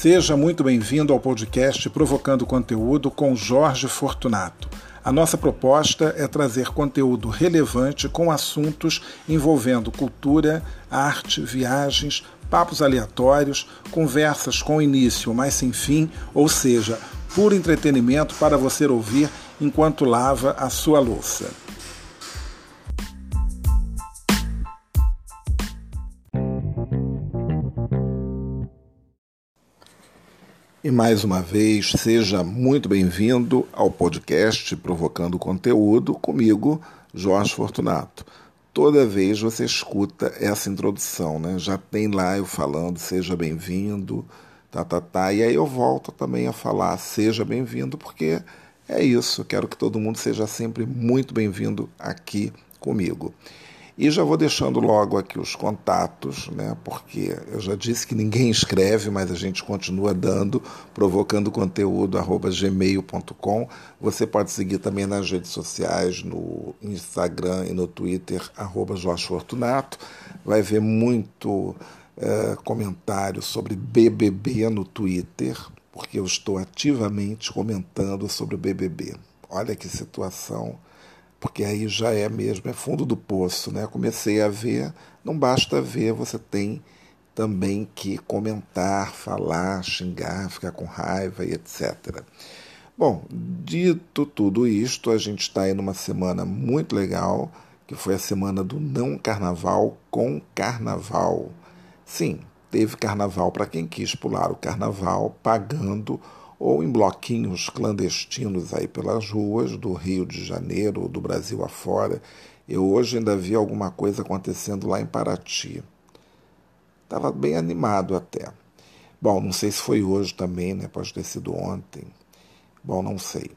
Seja muito bem-vindo ao podcast Provocando Conteúdo com Jorge Fortunato. A nossa proposta é trazer conteúdo relevante com assuntos envolvendo cultura, arte, viagens, papos aleatórios, conversas com início, mas sem fim, ou seja, puro entretenimento para você ouvir enquanto lava a sua louça. E mais uma vez, seja muito bem-vindo ao podcast Provocando Conteúdo comigo, Jorge Fortunato. Toda vez você escuta essa introdução, né? Já tem lá eu falando, seja bem-vindo, tá, tá, tá. E aí eu volto também a falar, seja bem-vindo, porque é isso. Quero que todo mundo seja sempre muito bem-vindo aqui comigo. E já vou deixando logo aqui os contatos, né? Porque eu já disse que ninguém escreve, mas a gente continua dando, provocando conteúdo gmail.com. Você pode seguir também nas redes sociais, no Instagram e no Twitter, arroba Jorge Fortunato. Vai ver muito é, comentário sobre BBB no Twitter, porque eu estou ativamente comentando sobre o BBB. Olha que situação porque aí já é mesmo, é fundo do poço, né? Comecei a ver, não basta ver, você tem também que comentar, falar, xingar, ficar com raiva e etc. Bom, dito tudo isto, a gente está aí numa semana muito legal, que foi a semana do não carnaval com carnaval. Sim, teve carnaval para quem quis pular o carnaval pagando ou em bloquinhos clandestinos aí pelas ruas do Rio de Janeiro ou do Brasil afora. Eu hoje ainda vi alguma coisa acontecendo lá em Paraty. Estava bem animado até. Bom, não sei se foi hoje também, né? Pode ter sido ontem. Bom, não sei.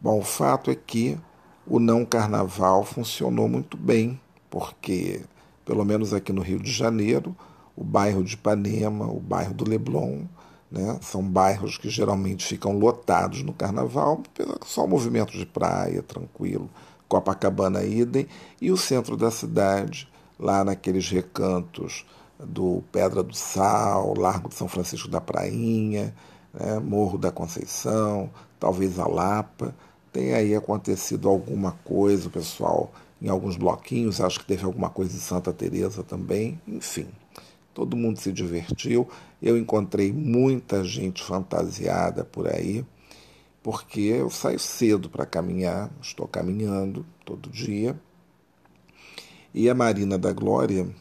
Bom, o fato é que o não carnaval funcionou muito bem, porque, pelo menos aqui no Rio de Janeiro, o bairro de Ipanema, o bairro do Leblon, né? São bairros que geralmente ficam lotados no carnaval, só movimento de praia, tranquilo. Copacabana idem, e o centro da cidade, lá naqueles recantos do Pedra do Sal, Largo de São Francisco da Prainha, né? Morro da Conceição, talvez a Lapa. Tem aí acontecido alguma coisa, o pessoal em alguns bloquinhos, acho que teve alguma coisa em Santa Teresa também, enfim todo mundo se divertiu. Eu encontrei muita gente fantasiada por aí, porque eu saio cedo para caminhar, estou caminhando todo dia. E a Marina da Glória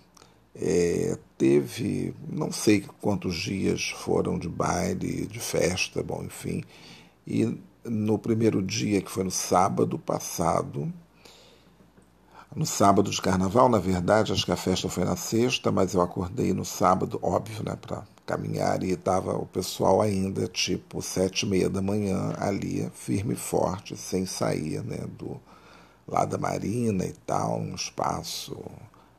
é, teve, não sei quantos dias foram de baile, de festa, bom, enfim. E no primeiro dia, que foi no sábado passado, no sábado de carnaval, na verdade, acho que a festa foi na sexta, mas eu acordei no sábado, óbvio, né, para caminhar e estava o pessoal ainda tipo sete e meia da manhã ali, firme e forte, sem sair, né, do lá da Marina e tal, um espaço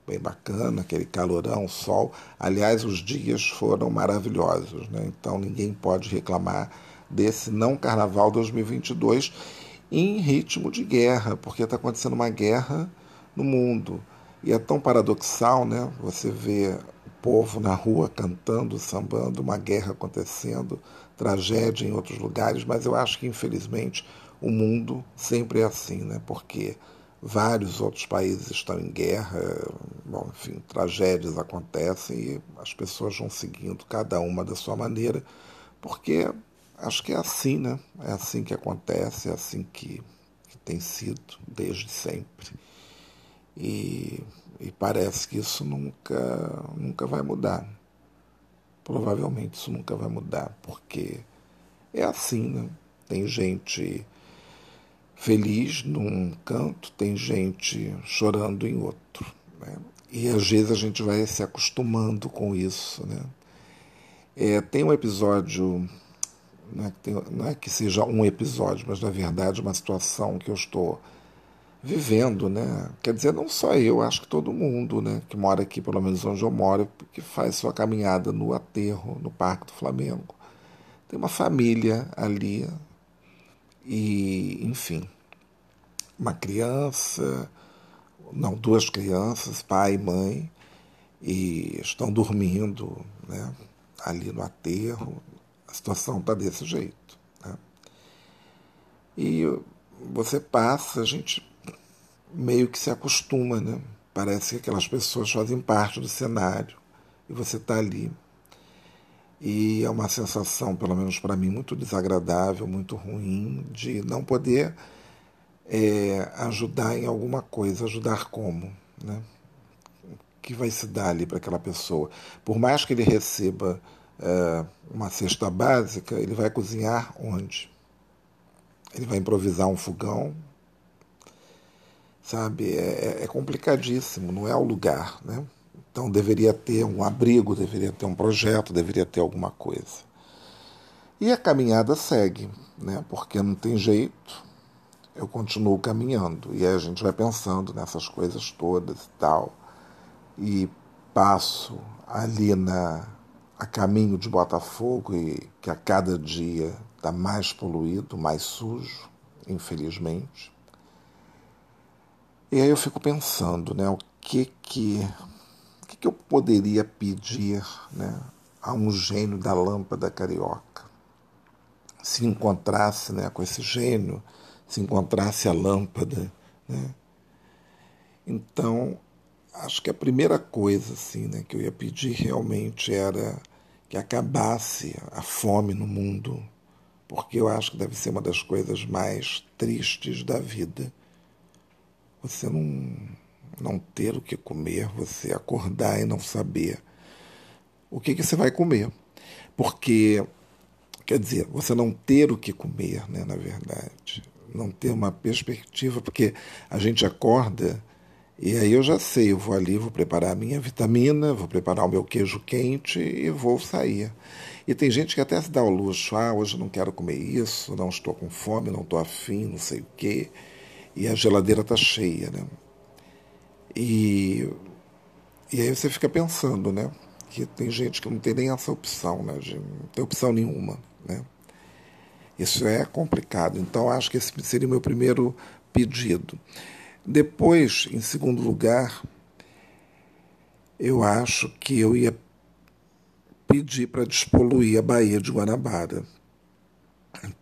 bem bacana, aquele calorão, sol. Aliás, os dias foram maravilhosos, né? Então ninguém pode reclamar desse não Carnaval 2022 em ritmo de guerra, porque está acontecendo uma guerra no mundo. E é tão paradoxal, né? Você vê o povo na rua cantando, sambando, uma guerra acontecendo, tragédia em outros lugares, mas eu acho que infelizmente o mundo sempre é assim, né? Porque vários outros países estão em guerra, bom, enfim, tragédias acontecem e as pessoas vão seguindo cada uma da sua maneira, porque acho que é assim, né? É assim que acontece, é assim que, que tem sido desde sempre. E, e parece que isso nunca, nunca vai mudar. Provavelmente isso nunca vai mudar, porque é assim, né? Tem gente feliz num canto, tem gente chorando em outro. Né? E às vezes a gente vai se acostumando com isso. Né? É, tem um episódio, não é, tem, não é, que seja um episódio, mas na verdade uma situação que eu estou vivendo, né? Quer dizer, não só eu, acho que todo mundo, né, que mora aqui, pelo menos onde eu moro, que faz sua caminhada no aterro, no Parque do Flamengo. Tem uma família ali e, enfim, uma criança, não, duas crianças, pai e mãe, e estão dormindo, né, ali no aterro. A situação está desse jeito. Né? E você passa, a gente meio que se acostuma, né? Parece que aquelas pessoas fazem parte do cenário e você está ali. E é uma sensação, pelo menos para mim, muito desagradável, muito ruim, de não poder é, ajudar em alguma coisa. Ajudar como? Né? Que vai se dar ali para aquela pessoa? Por mais que ele receba é, uma cesta básica, ele vai cozinhar onde? Ele vai improvisar um fogão, sabe? É, é, é complicadíssimo, não é o lugar, né? Então deveria ter um abrigo, deveria ter um projeto, deveria ter alguma coisa. E a caminhada segue, né? Porque não tem jeito. Eu continuo caminhando e aí a gente vai pensando nessas coisas todas e tal. E passo ali na a caminho de Botafogo e que a cada dia está mais poluído, mais sujo, infelizmente. E aí eu fico pensando, né, o que que, o que, que eu poderia pedir né, a um gênio da lâmpada carioca? Se encontrasse né, com esse gênio, se encontrasse a lâmpada. Né? Então, acho que a primeira coisa assim, né, que eu ia pedir realmente era que acabasse a fome no mundo, porque eu acho que deve ser uma das coisas mais tristes da vida você não, não ter o que comer, você acordar e não saber o que, que você vai comer. Porque, quer dizer, você não ter o que comer, né, na verdade, não ter uma perspectiva, porque a gente acorda e aí eu já sei, eu vou ali, vou preparar a minha vitamina, vou preparar o meu queijo quente e vou sair. E tem gente que até se dá o luxo, ah, hoje não quero comer isso, não estou com fome, não estou afim, não sei o quê e a geladeira está cheia, né? E, e aí você fica pensando, né? Que tem gente que não tem nem essa opção, né? De, não tem opção nenhuma, né? Isso é complicado. Então, acho que esse seria o meu primeiro pedido. Depois, em segundo lugar, eu acho que eu ia pedir para despoluir a Baía de Guanabara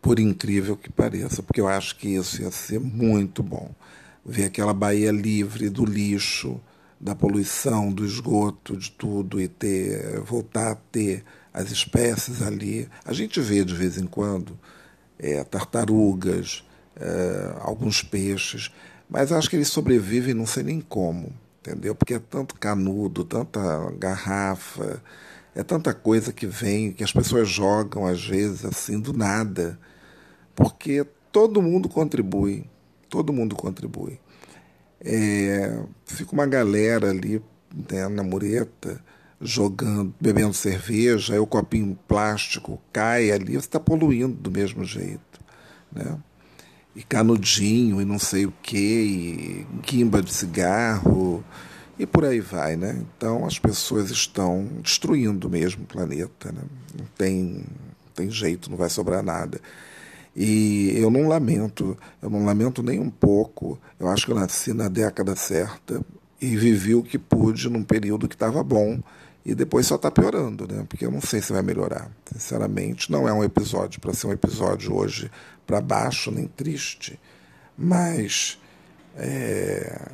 por incrível que pareça, porque eu acho que isso ia ser muito bom. Ver aquela Bahia livre do lixo, da poluição, do esgoto, de tudo, e ter, voltar a ter as espécies ali. A gente vê de vez em quando é, tartarugas, é, alguns peixes, mas acho que eles sobrevivem não sei nem como, entendeu? Porque é tanto canudo, tanta garrafa é tanta coisa que vem, que as pessoas jogam às vezes assim do nada, porque todo mundo contribui, todo mundo contribui. É, fica uma galera ali né, na mureta jogando, bebendo cerveja, aí o copinho plástico cai ali, você está poluindo do mesmo jeito. Né? E canudinho, e não sei o que, guimba de cigarro, e por aí vai, né? Então as pessoas estão destruindo mesmo o planeta, né? Não tem, tem jeito, não vai sobrar nada. E eu não lamento, eu não lamento nem um pouco. Eu acho que eu nasci na década certa e vivi o que pude num período que estava bom e depois só está piorando, né? Porque eu não sei se vai melhorar. Sinceramente, não é um episódio para ser um episódio hoje para baixo nem triste, mas é,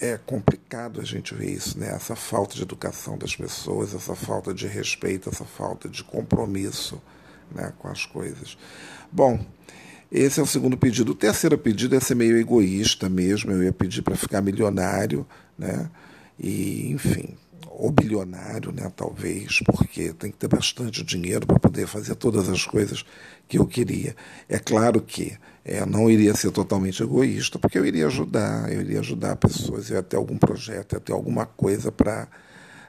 é complicado a gente ver isso, né? Essa falta de educação das pessoas, essa falta de respeito, essa falta de compromisso né, com as coisas. Bom, esse é o segundo pedido. O terceiro pedido é ser meio egoísta mesmo. Eu ia pedir para ficar milionário, né? E, enfim, ou bilionário, né, talvez, porque tem que ter bastante dinheiro para poder fazer todas as coisas que eu queria. É claro que é, não iria ser totalmente egoísta, porque eu iria ajudar, eu iria ajudar pessoas, eu ia ter algum projeto, ia ter alguma coisa para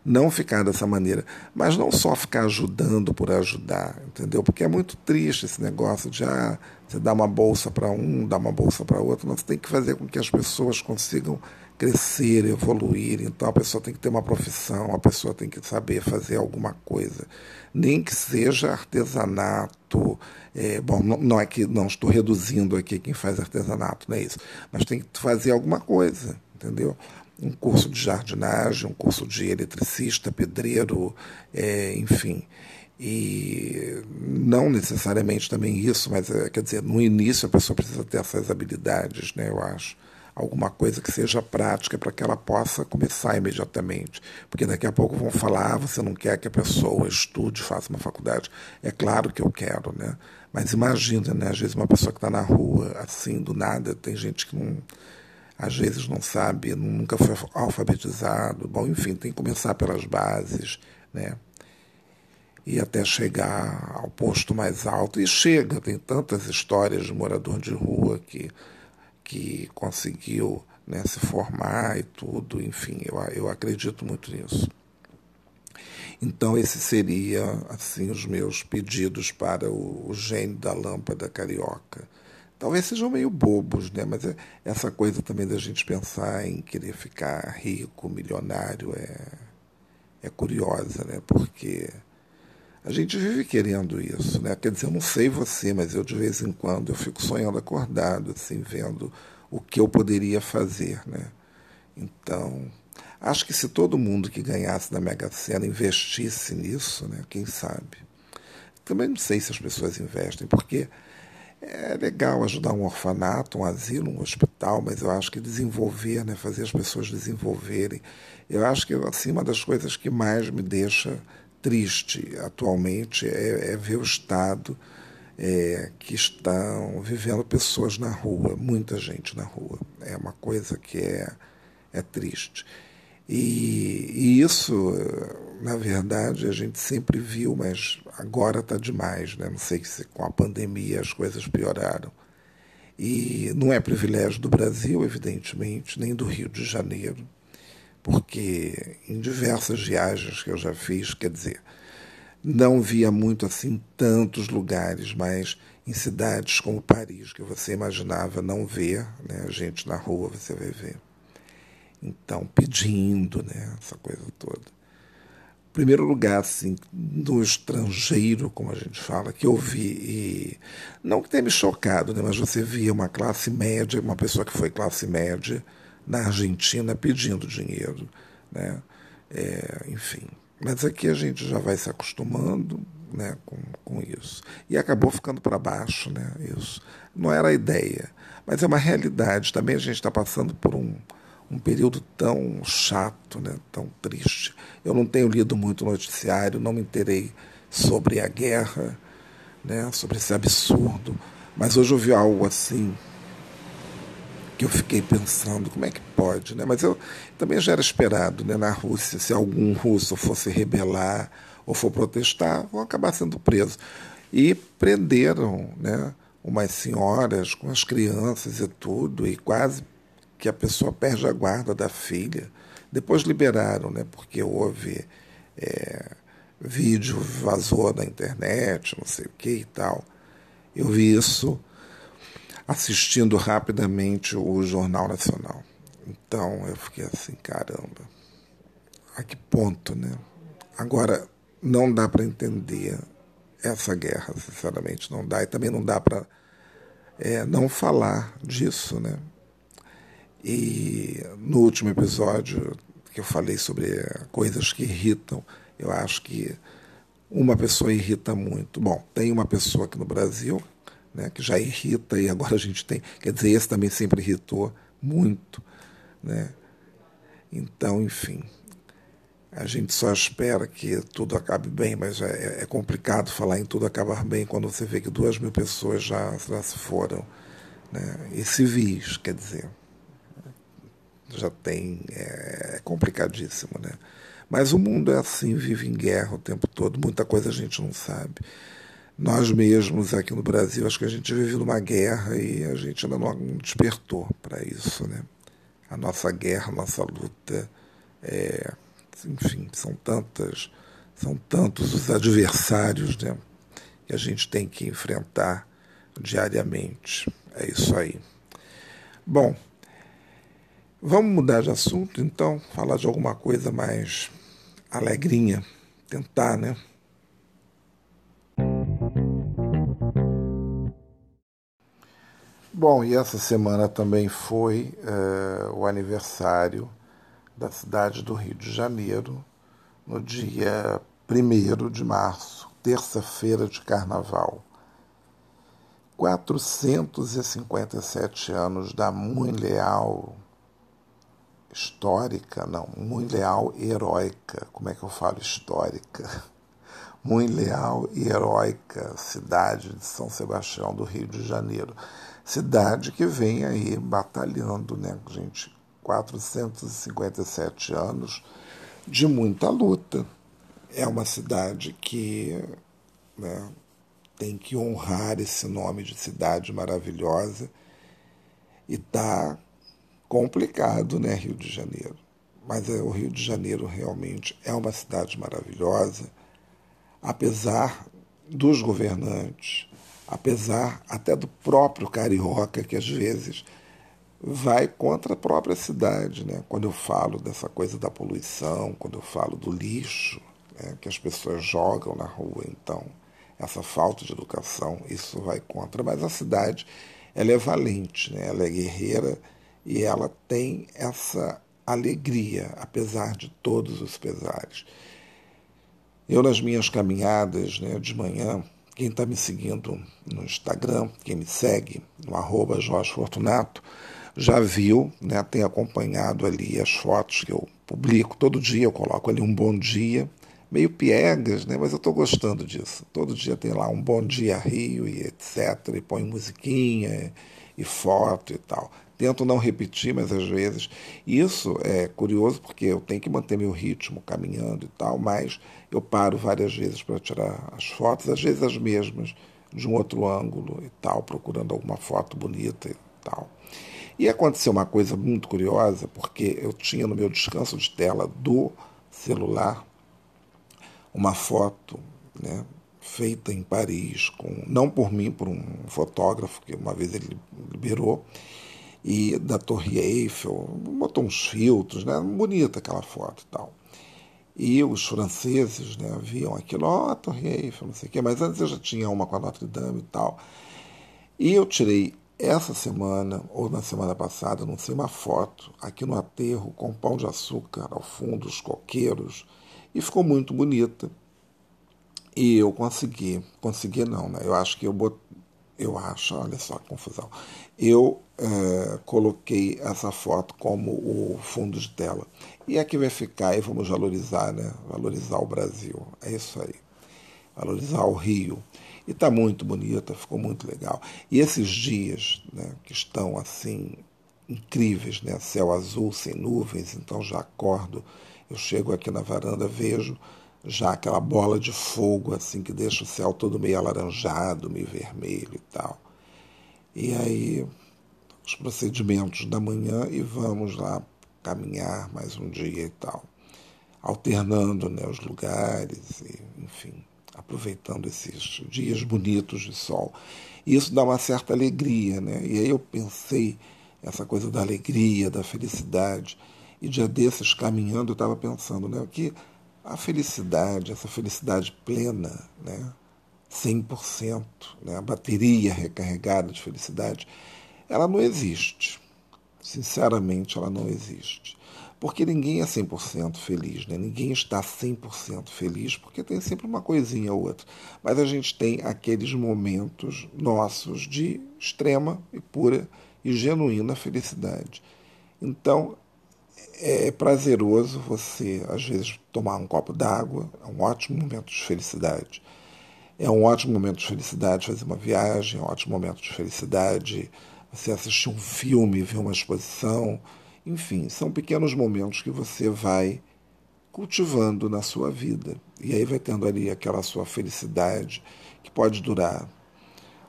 não ficar dessa maneira, mas não só ficar ajudando por ajudar, entendeu? Porque é muito triste esse negócio de ah, você dá uma bolsa para um, dá uma bolsa para outro, não, você tem que fazer com que as pessoas consigam crescer, evoluir. Então a pessoa tem que ter uma profissão, a pessoa tem que saber fazer alguma coisa. Nem que seja artesanato. É, bom, não, é que não estou reduzindo aqui quem faz artesanato, não é isso. Mas tem que fazer alguma coisa, entendeu? Um curso de jardinagem, um curso de eletricista, pedreiro, é, enfim. E não necessariamente também isso, mas é, quer dizer, no início a pessoa precisa ter essas habilidades, né, eu acho. Alguma coisa que seja prática para que ela possa começar imediatamente. Porque daqui a pouco vão falar, ah, você não quer que a pessoa estude, faça uma faculdade. É claro que eu quero, né? Mas imagina, né? Às vezes uma pessoa que está na rua, assim, do nada, tem gente que não, às vezes não sabe, nunca foi alfabetizado. Bom, enfim, tem que começar pelas bases, né? E até chegar ao posto mais alto. E chega, tem tantas histórias de morador de rua que, que conseguiu né, se formar e tudo, enfim, eu, eu acredito muito nisso. Então, esse seria assim os meus pedidos para o, o gênio da lâmpada carioca. Talvez sejam meio bobos, né? mas é, essa coisa também da gente pensar em querer ficar rico, milionário, é, é curiosa, né? porque a gente vive querendo isso. Né? Quer dizer, eu não sei você, mas eu de vez em quando eu fico sonhando acordado, assim, vendo o que eu poderia fazer. Né? Então, Acho que se todo mundo que ganhasse na Mega Sena investisse nisso, né, quem sabe? Também não sei se as pessoas investem, porque é legal ajudar um orfanato, um asilo, um hospital, mas eu acho que desenvolver, né, fazer as pessoas desenvolverem, eu acho que assim, uma das coisas que mais me deixa triste atualmente é, é ver o estado é, que estão vivendo pessoas na rua, muita gente na rua. É uma coisa que é, é triste. E, e, isso, na verdade, a gente sempre viu, mas agora está demais. Né? Não sei se com a pandemia as coisas pioraram. E não é privilégio do Brasil, evidentemente, nem do Rio de Janeiro, porque em diversas viagens que eu já fiz, quer dizer, não via muito assim tantos lugares, mas em cidades como Paris, que você imaginava não ver, né? a gente na rua você vai ver. Então, pedindo, né, essa coisa toda. Primeiro lugar, assim, do estrangeiro, como a gente fala, que eu vi, e não que tenha me chocado, né, mas você via uma classe média, uma pessoa que foi classe média na Argentina pedindo dinheiro, né, é, enfim. Mas aqui a gente já vai se acostumando, né, com, com isso. E acabou ficando para baixo, né, isso. Não era a ideia, mas é uma realidade. Também a gente está passando por um um período tão chato, né, tão triste. Eu não tenho lido muito noticiário, não me interei sobre a guerra, né, sobre esse absurdo, mas hoje eu vi algo assim que eu fiquei pensando como é que pode, né? Mas eu também já era esperado, né? Na Rússia, se algum russo fosse rebelar ou for protestar, vão acabar sendo presos. E prenderam, né? Umas senhoras com as crianças e tudo, e quase que a pessoa perde a guarda da filha. Depois liberaram, né, porque houve é, vídeo vazou na internet, não sei o que e tal. Eu vi isso assistindo rapidamente o Jornal Nacional. Então eu fiquei assim, caramba, a que ponto, né? Agora, não dá para entender essa guerra, sinceramente, não dá. E também não dá para é, não falar disso, né? E no último episódio que eu falei sobre coisas que irritam, eu acho que uma pessoa irrita muito. Bom, tem uma pessoa aqui no Brasil né, que já irrita e agora a gente tem, quer dizer, esse também sempre irritou muito, né? Então, enfim, a gente só espera que tudo acabe bem, mas é, é complicado falar em tudo acabar bem quando você vê que duas mil pessoas já, já se foram, né? E civis, quer dizer já tem. É, é complicadíssimo, né? Mas o mundo é assim, vive em guerra o tempo todo, muita coisa a gente não sabe. Nós mesmos aqui no Brasil, acho que a gente vive numa guerra e a gente ainda não despertou para isso, né? A nossa guerra, a nossa luta, é, enfim, são tantas, são tantos os adversários, né? Que a gente tem que enfrentar diariamente. É isso aí. Bom, Vamos mudar de assunto, então, falar de alguma coisa mais alegrinha, tentar, né? Bom, e essa semana também foi é, o aniversário da cidade do Rio de Janeiro, no dia 1 de março, terça-feira de carnaval. 457 anos da muito leal histórica, não, muito leal heróica. Como é que eu falo histórica? Muito leal e heróica cidade de São Sebastião do Rio de Janeiro. Cidade que vem aí batalhando, né, gente? 457 anos de muita luta. É uma cidade que né, tem que honrar esse nome de cidade maravilhosa e está complicado, né, Rio de Janeiro. Mas é, o Rio de Janeiro realmente é uma cidade maravilhosa, apesar dos governantes, apesar até do próprio carioca que às vezes vai contra a própria cidade, né? Quando eu falo dessa coisa da poluição, quando eu falo do lixo né, que as pessoas jogam na rua, então essa falta de educação, isso vai contra. Mas a cidade, ela é valente, né? Ela é guerreira e ela tem essa alegria, apesar de todos os pesares. Eu nas minhas caminhadas, né, de manhã, quem está me seguindo no Instagram, quem me segue no arroba Jorge Fortunato, já viu, né, tem acompanhado ali as fotos que eu publico. Todo dia eu coloco ali um bom dia, meio piegas, né, mas eu estou gostando disso. Todo dia tem lá um bom dia Rio e etc. E põe musiquinha e foto e tal. Tento não repetir, mas às vezes. Isso é curioso porque eu tenho que manter meu ritmo caminhando e tal, mas eu paro várias vezes para tirar as fotos, às vezes as mesmas, de um outro ângulo e tal, procurando alguma foto bonita e tal. E aconteceu uma coisa muito curiosa, porque eu tinha no meu descanso de tela do celular uma foto né, feita em Paris, com, não por mim, por um fotógrafo que uma vez ele liberou, e da Torre Eiffel, botou uns filtros, né, bonita aquela foto e tal. E os franceses né, viam aquilo, ó, oh, Torre Eiffel, não sei o quê, mas antes eu já tinha uma com a Notre Dame e tal. E eu tirei essa semana, ou na semana passada, não sei, uma foto aqui no aterro com pão de açúcar ao fundo, os coqueiros, e ficou muito bonita. E eu consegui, consegui não, né? Eu acho que eu botei, eu acho, olha só que confusão. Eu é, coloquei essa foto como o fundo de tela. E aqui vai ficar, e vamos valorizar, né? Valorizar o Brasil. É isso aí. Valorizar o Rio. E está muito bonita, ficou muito legal. E esses dias né, que estão assim incríveis, né? céu azul, sem nuvens, então já acordo, eu chego aqui na varanda, vejo já aquela bola de fogo assim que deixa o céu todo meio alaranjado, meio vermelho e tal. E aí os procedimentos da manhã e vamos lá caminhar mais um dia e tal, alternando né, os lugares, e, enfim aproveitando esses dias bonitos de sol. Isso dá uma certa alegria, né? E aí eu pensei essa coisa da alegria, da felicidade. E dia desses, caminhando, eu estava pensando né, que a felicidade, essa felicidade plena, né, 100%, né, a bateria recarregada de felicidade, ela não existe. Sinceramente, ela não existe. Porque ninguém é 100% feliz, né? ninguém está 100% feliz, porque tem sempre uma coisinha ou outra. Mas a gente tem aqueles momentos nossos de extrema e pura e genuína felicidade. Então, é prazeroso você, às vezes, tomar um copo d'água, é um ótimo momento de felicidade. É um ótimo momento de felicidade fazer uma viagem, é um ótimo momento de felicidade você assistir um filme, ver uma exposição enfim, são pequenos momentos que você vai cultivando na sua vida. E aí vai tendo ali aquela sua felicidade que pode durar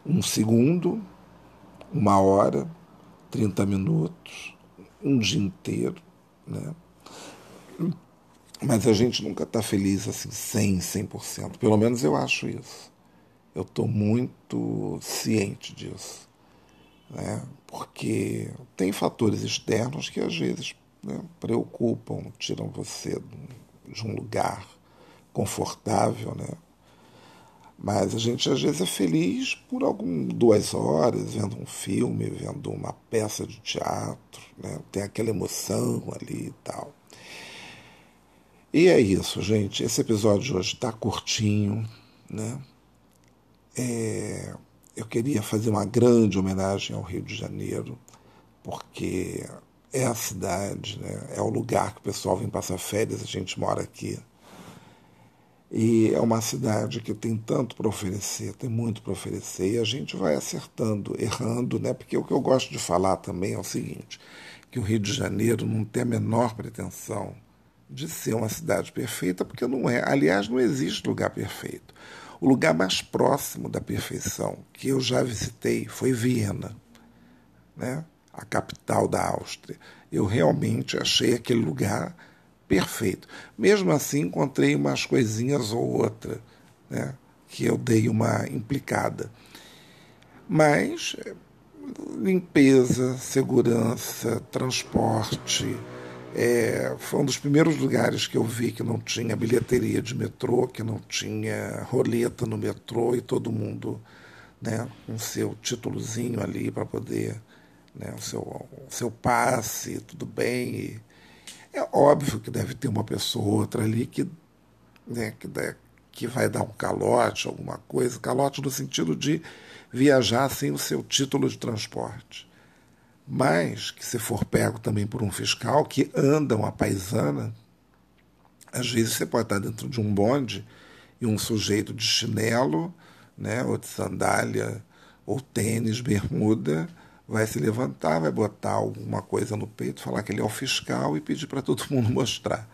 um segundo, uma hora, 30 minutos, um dia inteiro, né? Mas a gente nunca está feliz assim 100, 100%. Pelo menos eu acho isso. Eu estou muito ciente disso né? porque tem fatores externos que às vezes né, preocupam, tiram você de um lugar confortável, né? Mas a gente às vezes é feliz por algum duas horas vendo um filme, vendo uma peça de teatro, né? Tem aquela emoção ali e tal. E é isso, gente. Esse episódio de hoje está curtinho, né? É, eu queria fazer uma grande homenagem ao Rio de Janeiro, porque é a cidade, né? é o lugar que o pessoal vem passar férias, a gente mora aqui. E é uma cidade que tem tanto para oferecer, tem muito para oferecer, e a gente vai acertando, errando, né? Porque o que eu gosto de falar também é o seguinte, que o Rio de Janeiro não tem a menor pretensão de ser uma cidade perfeita, porque não é. Aliás, não existe lugar perfeito. O lugar mais próximo da perfeição que eu já visitei foi Viena, né? a capital da Áustria. Eu realmente achei aquele lugar perfeito. Mesmo assim, encontrei umas coisinhas ou outra né? que eu dei uma implicada. Mas limpeza, segurança, transporte, é, foi um dos primeiros lugares que eu vi que não tinha bilheteria de metrô, que não tinha roleta no metrô e todo mundo né, com seu títulozinho ali para poder, né, o, seu, o seu passe, tudo bem. E é óbvio que deve ter uma pessoa ou outra ali que, né, que, deve, que vai dar um calote, alguma coisa, calote no sentido de viajar sem o seu título de transporte mas que se for pego também por um fiscal que anda uma paisana, às vezes você pode estar dentro de um bonde e um sujeito de chinelo, né, ou de sandália, ou tênis, bermuda, vai se levantar, vai botar alguma coisa no peito, falar que ele é o fiscal e pedir para todo mundo mostrar,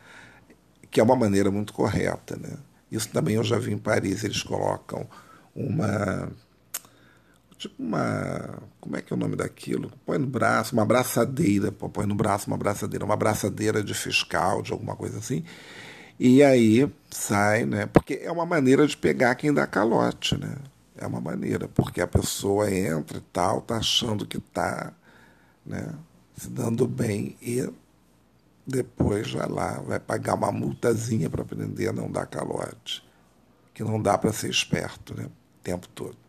que é uma maneira muito correta, né? Isso também eu já vi em Paris, eles colocam uma tipo uma. Como é que é o nome daquilo? Põe no braço, uma abraçadeira, põe no braço uma abraçadeira, uma abraçadeira de fiscal, de alguma coisa assim. E aí sai, né? Porque é uma maneira de pegar quem dá calote, né? É uma maneira, porque a pessoa entra e tal, tá achando que tá, né? Se dando bem e depois vai lá, vai pagar uma multazinha para aprender a não dar calote. Que não dá para ser esperto, né? O tempo todo.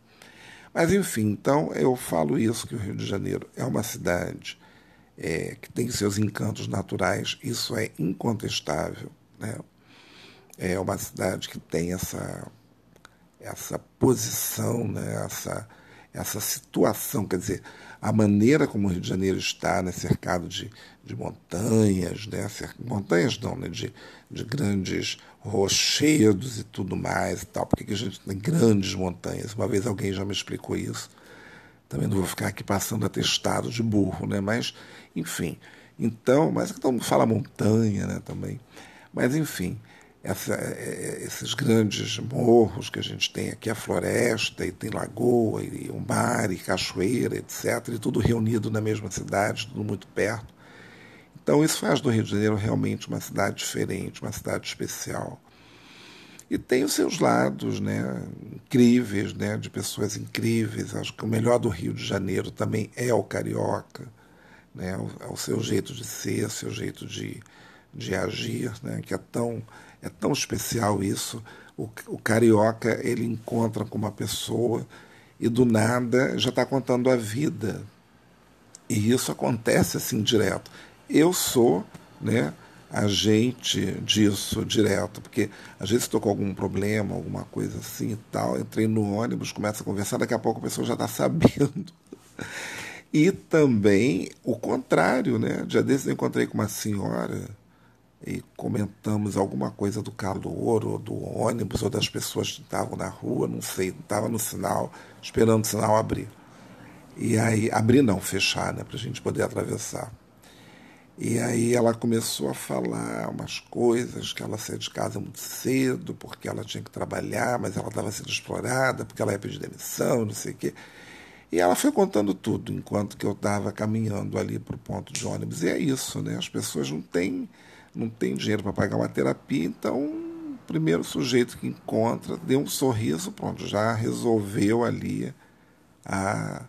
Mas, enfim, então eu falo isso, que o Rio de Janeiro é uma cidade é, que tem seus encantos naturais, isso é incontestável. Né? É uma cidade que tem essa, essa posição, né? essa, essa situação, quer dizer, a maneira como o Rio de Janeiro está, né? cercado de, de montanhas, né? montanhas não, né? de, de grandes rochedos e tudo mais e tal. Por que a gente tem grandes montanhas? Uma vez alguém já me explicou isso. Também não vou ficar aqui passando atestado de burro, né? Mas, enfim. Então, mas todo mundo fala montanha, né? Também. Mas, enfim, essa, é, é, esses grandes morros que a gente tem aqui, a floresta, e tem lagoa, e o mar, e cachoeira, etc., e tudo reunido na mesma cidade, tudo muito perto. Então, isso faz do Rio de Janeiro realmente uma cidade diferente, uma cidade especial. E tem os seus lados né, incríveis, né, de pessoas incríveis. Acho que o melhor do Rio de Janeiro também é o carioca, né, o, é o seu jeito de ser, o seu jeito de, de agir, né, que é tão, é tão especial isso. O, o carioca ele encontra com uma pessoa e do nada já está contando a vida. E isso acontece assim direto eu sou né, agente disso direto, porque às vezes estou com algum problema, alguma coisa assim e tal, entrei no ônibus, começa a conversar, daqui a pouco a pessoa já está sabendo. E também o contrário, né? Dia desses eu encontrei com uma senhora e comentamos alguma coisa do calor, ou do ônibus, ou das pessoas que estavam na rua, não sei, estava no sinal, esperando o sinal abrir. E aí, abrir não, fechar, né? Para a gente poder atravessar. E aí ela começou a falar umas coisas, que ela saiu de casa muito cedo, porque ela tinha que trabalhar, mas ela estava sendo explorada, porque ela ia pedir demissão, não sei o quê. E ela foi contando tudo enquanto que eu estava caminhando ali para o ponto de ônibus. E é isso, né? As pessoas não têm, não têm dinheiro para pagar uma terapia, então o primeiro sujeito que encontra deu um sorriso, pronto, já resolveu ali a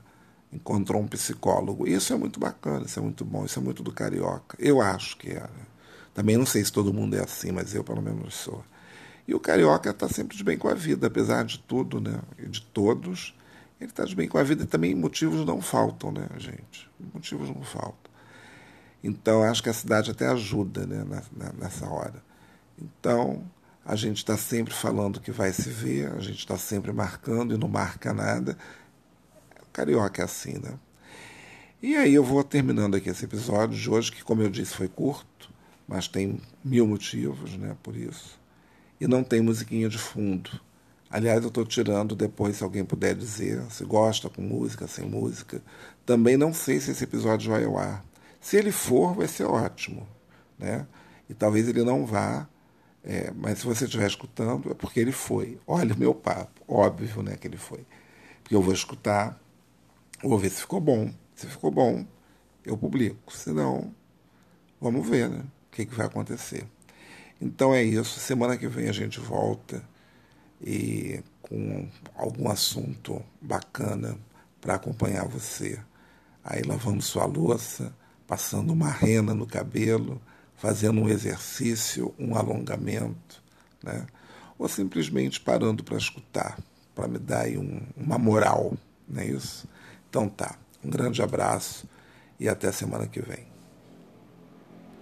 encontrou um psicólogo. Isso é muito bacana, isso é muito bom, isso é muito do carioca. Eu acho que é. Né? Também não sei se todo mundo é assim, mas eu pelo menos sou. E o carioca está sempre de bem com a vida, apesar de tudo, né? E de todos. Ele está de bem com a vida e também motivos não faltam, né, gente? Motivos não faltam. Então acho que a cidade até ajuda né, nessa hora. Então, a gente está sempre falando que vai se ver, a gente está sempre marcando e não marca nada. Carioca é assim, né? E aí eu vou terminando aqui esse episódio de hoje, que, como eu disse, foi curto, mas tem mil motivos né, por isso. E não tem musiquinha de fundo. Aliás, eu estou tirando depois, se alguém puder dizer, se gosta com música, sem música. Também não sei se esse episódio vai ao ar. Se ele for, vai ser ótimo. Né? E talvez ele não vá, é, mas se você estiver escutando, é porque ele foi. Olha o meu papo, óbvio né, que ele foi. Porque eu vou escutar, vou ver se ficou bom. Se ficou bom, eu publico. Se não, vamos ver né, o que, que vai acontecer. Então é isso. Semana que vem a gente volta e com algum assunto bacana para acompanhar você. Aí lavando sua louça, passando uma rena no cabelo, fazendo um exercício, um alongamento, né? ou simplesmente parando para escutar, para me dar um, uma moral, não é isso? Então tá, um grande abraço e até semana que vem.